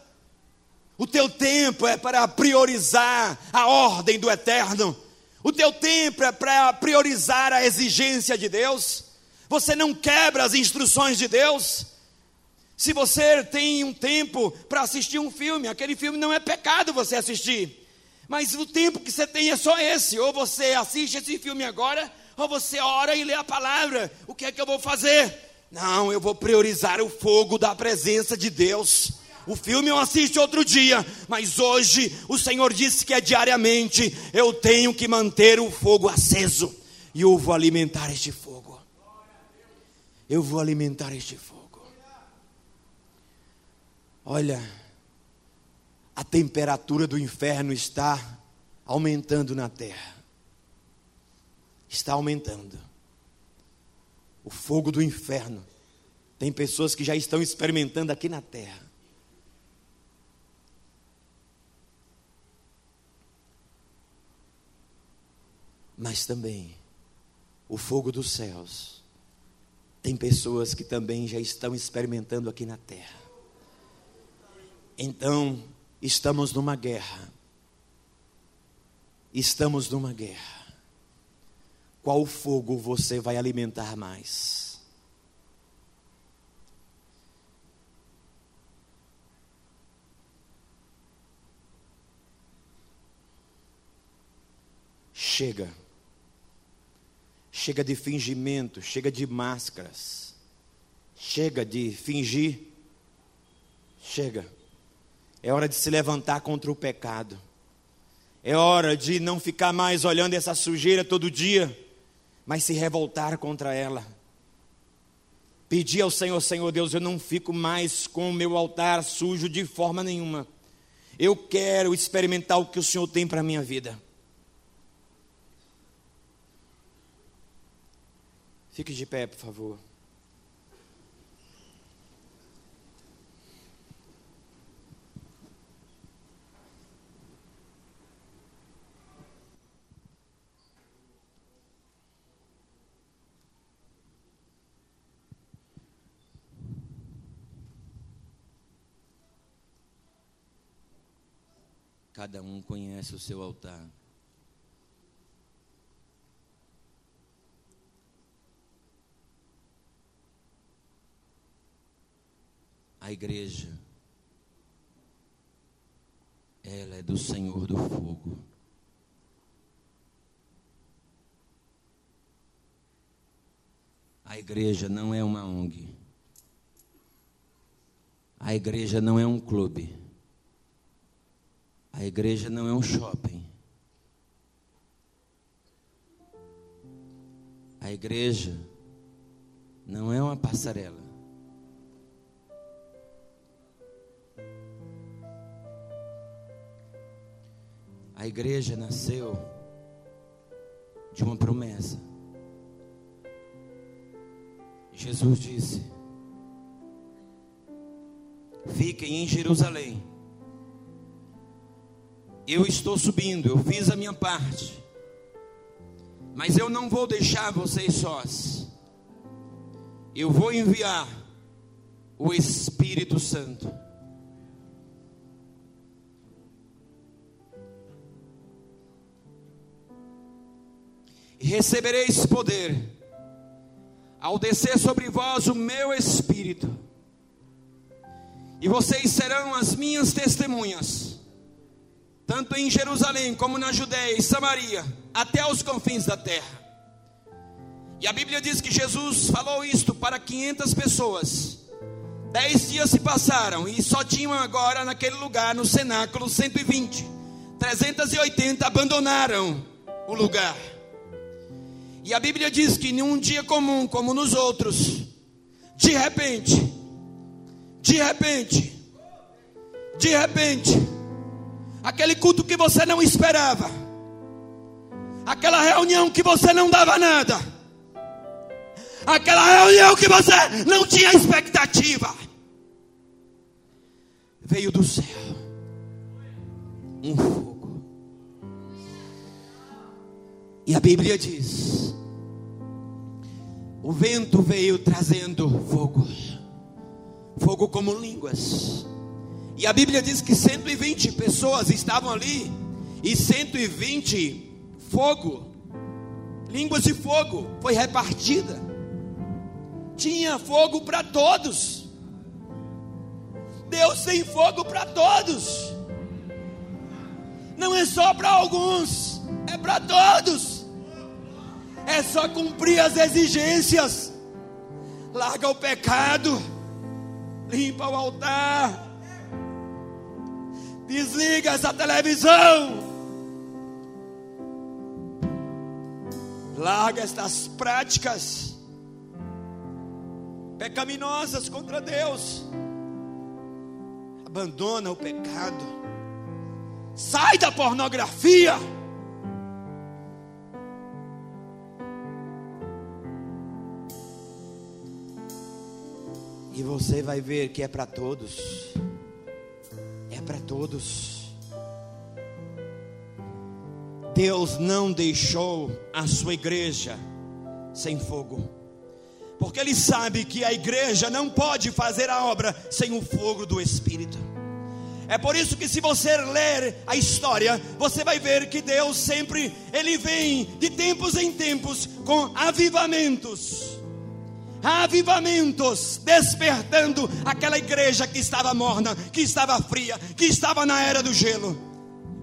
O teu tempo é para priorizar a ordem do eterno. O teu tempo é para priorizar a exigência de Deus. Você não quebra as instruções de Deus. Se você tem um tempo para assistir um filme, aquele filme não é pecado você assistir. Mas o tempo que você tem é só esse. Ou você assiste esse filme agora, ou você ora e lê a palavra. O que é que eu vou fazer? Não, eu vou priorizar o fogo da presença de Deus. O filme eu assisto outro dia, mas hoje o Senhor disse que é diariamente. Eu tenho que manter o fogo aceso e eu vou alimentar este fogo. Eu vou alimentar este fogo. Olha, a temperatura do inferno está aumentando na terra. Está aumentando o fogo do inferno. Tem pessoas que já estão experimentando aqui na terra. Mas também o fogo dos céus, tem pessoas que também já estão experimentando aqui na terra. Então, estamos numa guerra. Estamos numa guerra. Qual fogo você vai alimentar mais? Chega. Chega de fingimento, chega de máscaras. Chega de fingir. Chega. É hora de se levantar contra o pecado. É hora de não ficar mais olhando essa sujeira todo dia, mas se revoltar contra ela. Pedir ao Senhor, Senhor Deus, eu não fico mais com o meu altar sujo de forma nenhuma. Eu quero experimentar o que o Senhor tem para a minha vida. Fique de pé, por favor. Cada um conhece o seu altar. A igreja, ela é do Senhor do fogo. A igreja não é uma ONG. A igreja não é um clube. A igreja não é um shopping. A igreja não é uma passarela. A igreja nasceu de uma promessa. Jesus disse: Fiquem em Jerusalém eu estou subindo, eu fiz a minha parte. Mas eu não vou deixar vocês sós. Eu vou enviar o Espírito Santo. E recebereis poder ao descer sobre vós o meu Espírito. E vocês serão as minhas testemunhas tanto em Jerusalém como na Judéia e Samaria, até os confins da terra. E a Bíblia diz que Jesus falou isto para 500 pessoas. Dez dias se passaram e só tinham agora naquele lugar, no cenáculo, 120. 380 abandonaram o lugar. E a Bíblia diz que em um dia comum, como nos outros, de repente, de repente, de repente, aquele culto que você não esperava, aquela reunião que você não dava nada, aquela reunião que você não tinha expectativa, veio do céu um fogo, e a Bíblia diz: o vento veio trazendo fogo, fogo como línguas e a Bíblia diz que 120 pessoas estavam ali, e 120 fogo, línguas de fogo, foi repartida. Tinha fogo para todos. Deus tem fogo para todos. Não é só para alguns, é para todos. É só cumprir as exigências. Larga o pecado, limpa o altar Desliga essa televisão. Larga estas práticas pecaminosas contra Deus. Abandona o pecado. Sai da pornografia. E você vai ver que é para todos para todos. Deus não deixou a sua igreja sem fogo. Porque ele sabe que a igreja não pode fazer a obra sem o fogo do Espírito. É por isso que se você ler a história, você vai ver que Deus sempre ele vem de tempos em tempos com avivamentos. Avivamentos despertando aquela igreja que estava morna, que estava fria, que estava na era do gelo.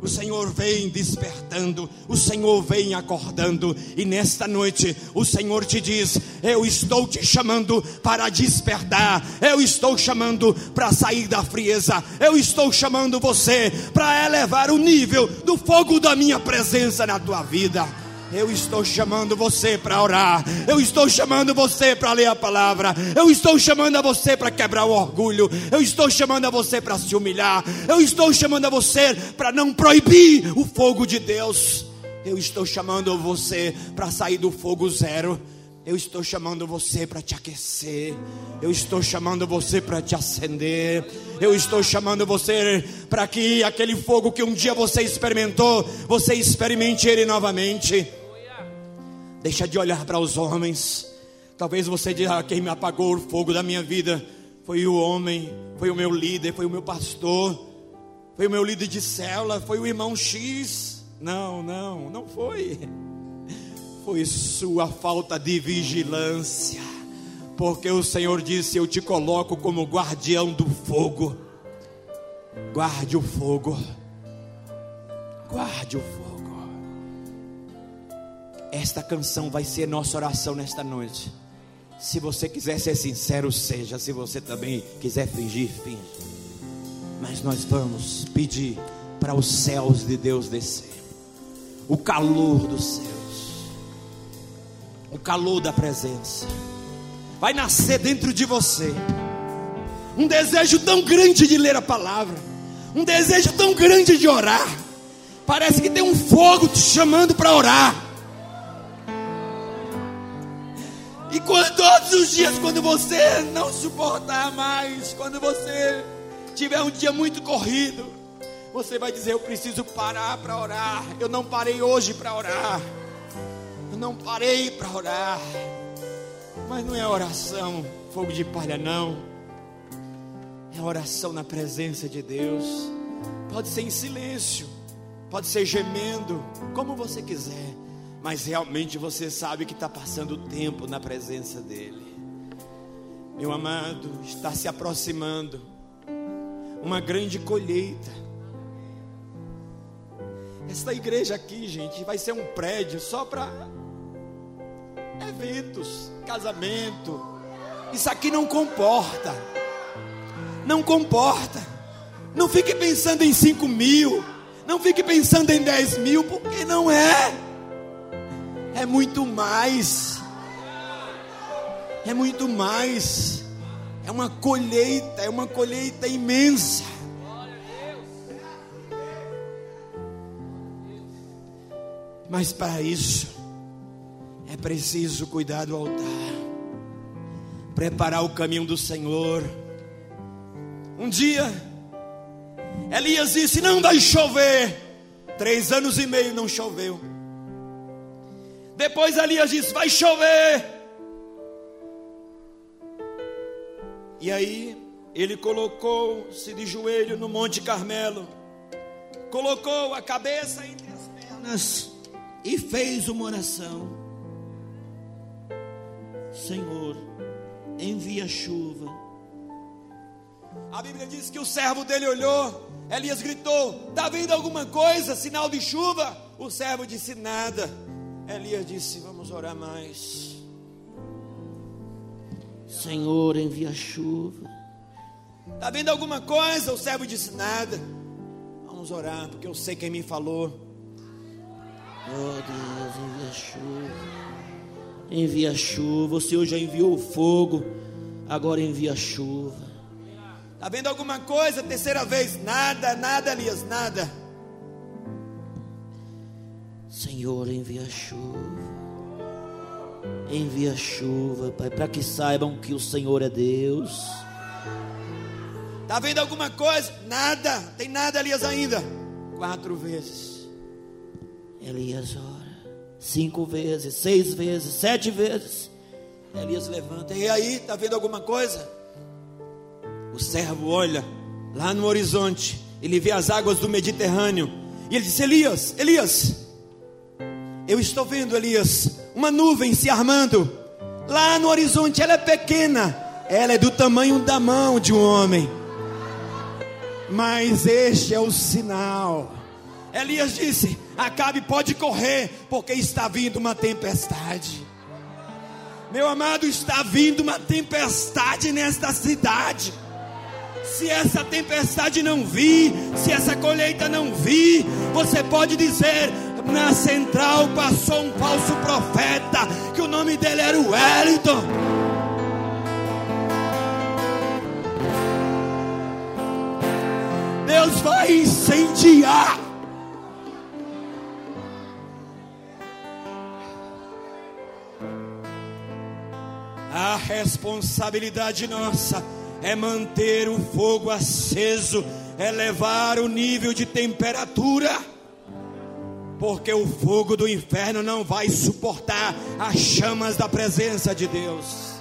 O Senhor vem despertando, o Senhor vem acordando, e nesta noite o Senhor te diz: Eu estou te chamando para despertar, eu estou chamando para sair da frieza, eu estou chamando você para elevar o nível do fogo da minha presença na tua vida. Eu estou chamando você para orar. Eu estou chamando você para ler a palavra. Eu estou chamando a você para quebrar o orgulho. Eu estou chamando a você para se humilhar. Eu estou chamando a você para não proibir o fogo de Deus. Eu estou chamando você para sair do fogo zero. Eu estou chamando você para te aquecer. Eu estou chamando você para te acender. Eu estou chamando você para que aquele fogo que um dia você experimentou, você experimente ele novamente. Deixa de olhar para os homens. Talvez você diga: ah, quem me apagou o fogo da minha vida foi o homem, foi o meu líder, foi o meu pastor, foi o meu líder de célula, foi o irmão X. Não, não, não foi foi sua falta de vigilância, porque o Senhor disse: Eu te coloco como guardião do fogo. Guarde o fogo, guarde o fogo. Esta canção vai ser nossa oração nesta noite. Se você quiser ser sincero, seja. Se você também quiser fingir, finge. Mas nós vamos pedir para os céus de Deus descer o calor do céu o calor da presença. Vai nascer dentro de você um desejo tão grande de ler a palavra, um desejo tão grande de orar. Parece que tem um fogo te chamando para orar. E quando, todos os dias, quando você não suportar mais, quando você tiver um dia muito corrido, você vai dizer: Eu preciso parar para orar. Eu não parei hoje para orar. Eu não parei para orar. Mas não é oração, fogo de palha, não. É oração na presença de Deus. Pode ser em silêncio, pode ser gemendo, como você quiser. Mas realmente você sabe que está passando tempo na presença dEle. Meu amado, está se aproximando uma grande colheita. Esta igreja aqui, gente, vai ser um prédio só para eventos, casamento. Isso aqui não comporta. Não comporta. Não fique pensando em 5 mil. Não fique pensando em 10 mil, porque não é. É muito mais. É muito mais. É uma colheita, é uma colheita imensa. Mas para isso, é preciso cuidar do altar, preparar o caminho do Senhor. Um dia, Elias disse: Não vai chover. Três anos e meio não choveu. Depois Elias disse: Vai chover. E aí, ele colocou-se de joelho no Monte Carmelo, colocou a cabeça entre as pernas e fez uma oração. Senhor, envia chuva. A Bíblia diz que o servo dele olhou, Elias gritou: Está vindo alguma coisa, sinal de chuva? O servo disse: Nada. Elias disse: Vamos orar mais. Senhor, envia chuva. Está vindo alguma coisa? O servo disse: Nada. Vamos orar, porque eu sei quem me falou. Oh Deus, envia chuva envia chuva. O Senhor já enviou o fogo, agora envia chuva. Está vendo alguma coisa? Terceira vez, nada, nada, Elias, nada. Senhor, envia chuva. Envia chuva, Pai, para que saibam que o Senhor é Deus. Está vendo alguma coisa? Nada, tem nada, Elias, ainda. Quatro vezes. Elias ora. Cinco vezes, seis vezes, sete vezes. Elias levanta, e aí, está vendo alguma coisa? O servo olha lá no horizonte, ele vê as águas do Mediterrâneo, e ele disse: Elias, Elias, eu estou vendo, Elias, uma nuvem se armando, lá no horizonte, ela é pequena, ela é do tamanho da mão de um homem, mas este é o sinal. Elias disse: Acabe pode correr, porque está vindo uma tempestade. Meu amado, está vindo uma tempestade nesta cidade. Se essa tempestade não vir, se essa colheita não vir, você pode dizer: na central passou um falso profeta, que o nome dele era Wellington. Deus vai incendiar responsabilidade nossa é manter o fogo aceso, elevar o nível de temperatura, porque o fogo do inferno não vai suportar as chamas da presença de Deus.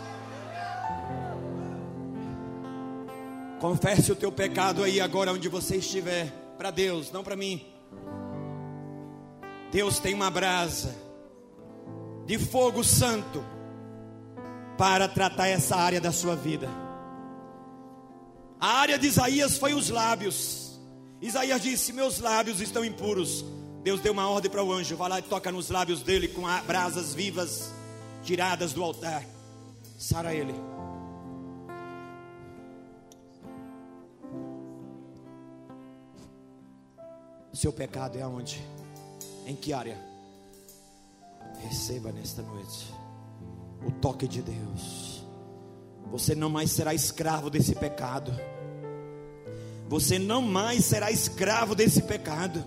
Confesse o teu pecado aí agora onde você estiver, para Deus, não para mim. Deus tem uma brasa de fogo santo para tratar essa área da sua vida. A área de Isaías foi os lábios. Isaías disse: Meus lábios estão impuros. Deus deu uma ordem para o anjo: vai lá e toca nos lábios dele com brasas vivas tiradas do altar. Sara ele. Seu pecado é aonde? Em que área? Receba nesta noite o toque de Deus. Você não mais será escravo desse pecado. Você não mais será escravo desse pecado.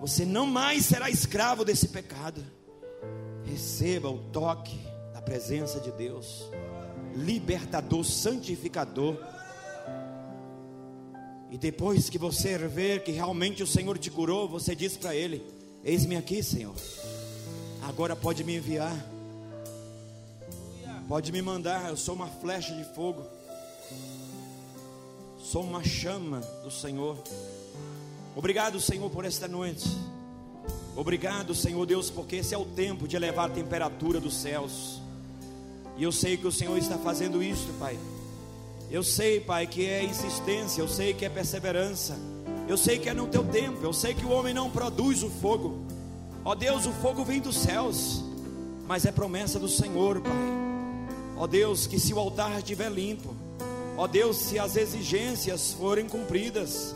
Você não mais será escravo desse pecado. Receba o toque da presença de Deus, libertador, santificador. E depois que você ver que realmente o Senhor te curou, você diz para Ele: Eis-me aqui, Senhor. Agora pode me enviar. Pode me mandar, eu sou uma flecha de fogo. Sou uma chama do Senhor. Obrigado, Senhor, por esta noite. Obrigado, Senhor Deus, porque esse é o tempo de elevar a temperatura dos céus. E eu sei que o Senhor está fazendo isso, Pai. Eu sei, Pai, que é insistência, eu sei que é perseverança. Eu sei que é no teu tempo, eu sei que o homem não produz o fogo. Ó Deus, o fogo vem dos céus, mas é promessa do Senhor, Pai. Ó Deus, que se o altar estiver limpo, ó Deus, se as exigências forem cumpridas,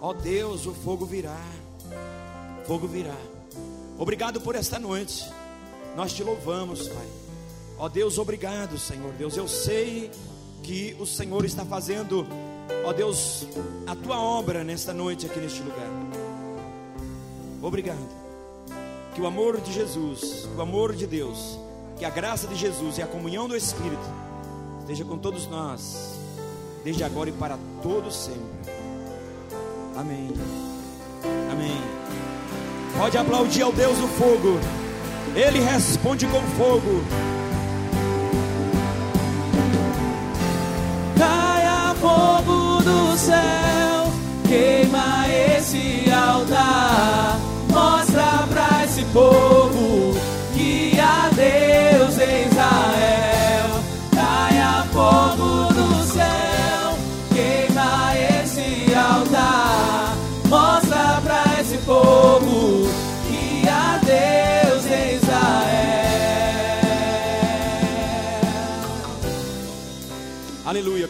ó Deus, o fogo virá. Fogo virá. Obrigado por esta noite. Nós te louvamos, Pai. Ó Deus, obrigado, Senhor Deus. Eu sei que o Senhor está fazendo, ó Deus, a tua obra nesta noite aqui neste lugar. Obrigado. Que o amor de Jesus, o amor de Deus, que a graça de Jesus e a comunhão do Espírito esteja com todos nós, desde agora e para todos sempre. Amém. Amém. Pode aplaudir ao Deus do fogo. Ele responde com fogo.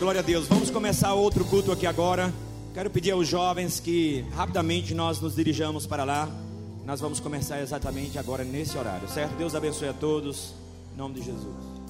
Glória a Deus. Vamos começar outro culto aqui agora. Quero pedir aos jovens que rapidamente nós nos dirijamos para lá. Nós vamos começar exatamente agora nesse horário, certo? Deus abençoe a todos, em nome de Jesus.